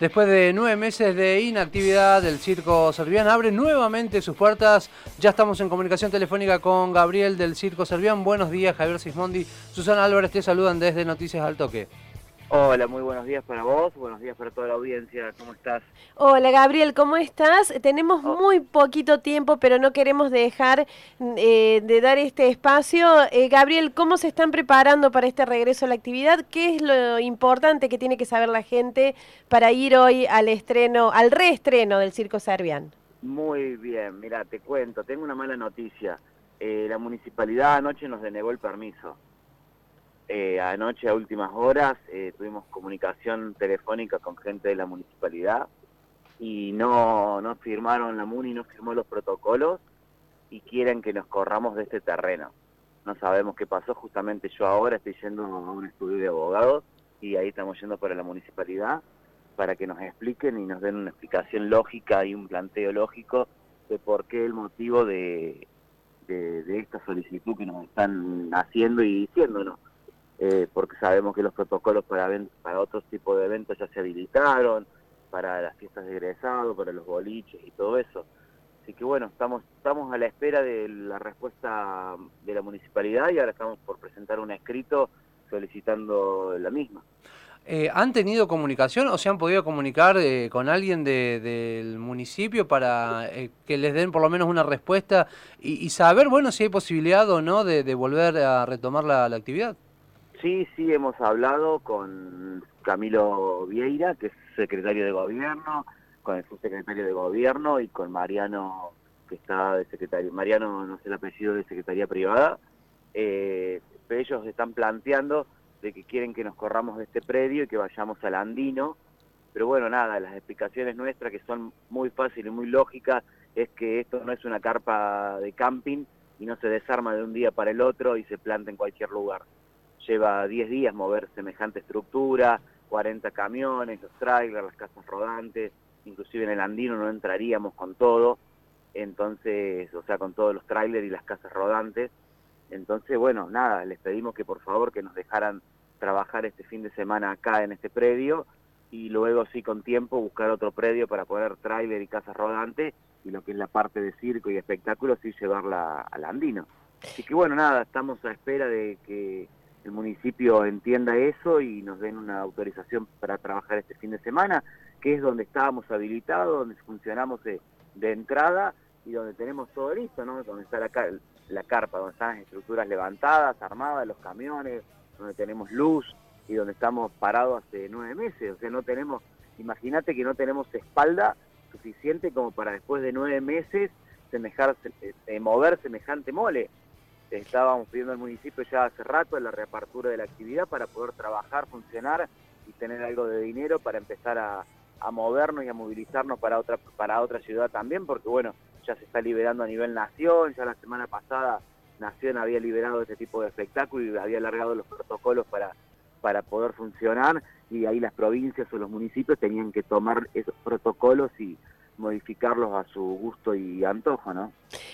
Después de nueve meses de inactividad, el Circo Servián abre nuevamente sus puertas. Ya estamos en comunicación telefónica con Gabriel del Circo Servián. Buenos días, Javier Sismondi. Susana Álvarez te saludan desde Noticias al Toque. Hola, muy buenos días para vos, buenos días para toda la audiencia, ¿cómo estás? Hola Gabriel, ¿cómo estás? Tenemos oh. muy poquito tiempo, pero no queremos dejar eh, de dar este espacio. Eh, Gabriel, ¿cómo se están preparando para este regreso a la actividad? ¿Qué es lo importante que tiene que saber la gente para ir hoy al estreno, al reestreno del Circo Servian? Muy bien, mira, te cuento, tengo una mala noticia. Eh, la municipalidad anoche nos denegó el permiso. Eh, anoche a últimas horas eh, tuvimos comunicación telefónica con gente de la municipalidad y no, no firmaron la MUNI, no firmó los protocolos y quieren que nos corramos de este terreno. No sabemos qué pasó, justamente yo ahora estoy yendo a un estudio de abogados y ahí estamos yendo para la municipalidad para que nos expliquen y nos den una explicación lógica y un planteo lógico de por qué el motivo de, de, de esta solicitud que nos están haciendo y diciéndonos eh, porque sabemos que los protocolos para, para otros tipos de eventos ya se habilitaron, para las fiestas de egresado, para los boliches y todo eso. Así que bueno, estamos, estamos a la espera de la respuesta de la municipalidad y ahora estamos por presentar un escrito solicitando la misma. Eh, ¿Han tenido comunicación o se han podido comunicar eh, con alguien del municipio para que les den por lo menos una respuesta y, saber, bueno, si hay posibilidad o no de, volver a retomar la actividad? Sí, sí, hemos hablado con Camilo Vieira, que es secretario de gobierno, con el subsecretario de gobierno y con Mariano, que está de secretario. Mariano no sé el apellido de secretaría privada. Eh, ellos están planteando de que quieren que nos corramos de este predio y que vayamos al Andino. Pero bueno, nada, las explicaciones nuestras, que son muy fáciles y muy lógicas, es que esto no es una carpa de camping y no se desarma de un día para el otro y se planta en cualquier lugar lleva 10 días mover semejante estructura, 40 camiones, los trailers, las casas rodantes, inclusive en el andino no entraríamos con todo, entonces, o sea, con todos los trailers y las casas rodantes. Entonces, bueno, nada, les pedimos que por favor que nos dejaran trabajar este fin de semana acá en este predio y luego sí con tiempo buscar otro predio para poner trailer y casas rodantes y lo que es la parte de circo y espectáculo sí llevarla al andino. Así que bueno, nada, estamos a espera de que el municipio entienda eso y nos den una autorización para trabajar este fin de semana, que es donde estábamos habilitados, donde funcionamos de, entrada y donde tenemos todo listo, ¿no? Donde está la, carpa, donde están las estructuras levantadas, armadas, los camiones, donde tenemos luz y donde estamos parados hace nueve meses. O sea, no tenemos, imagínate que no tenemos espalda suficiente como para después de nueve meses semejar, eh, mover semejante mole estábamos pidiendo al municipio ya hace rato la reapertura de la actividad para poder trabajar, funcionar y tener algo de dinero para empezar a, movernos y a movilizarnos para otra, para otra ciudad también, porque bueno, ya se está liberando a nivel nación, ya la semana pasada Nación había liberado este tipo de espectáculo y había alargado los protocolos para, para poder funcionar y ahí las provincias o los municipios tenían que tomar esos protocolos y modificarlos a su gusto y antojo, ¿no?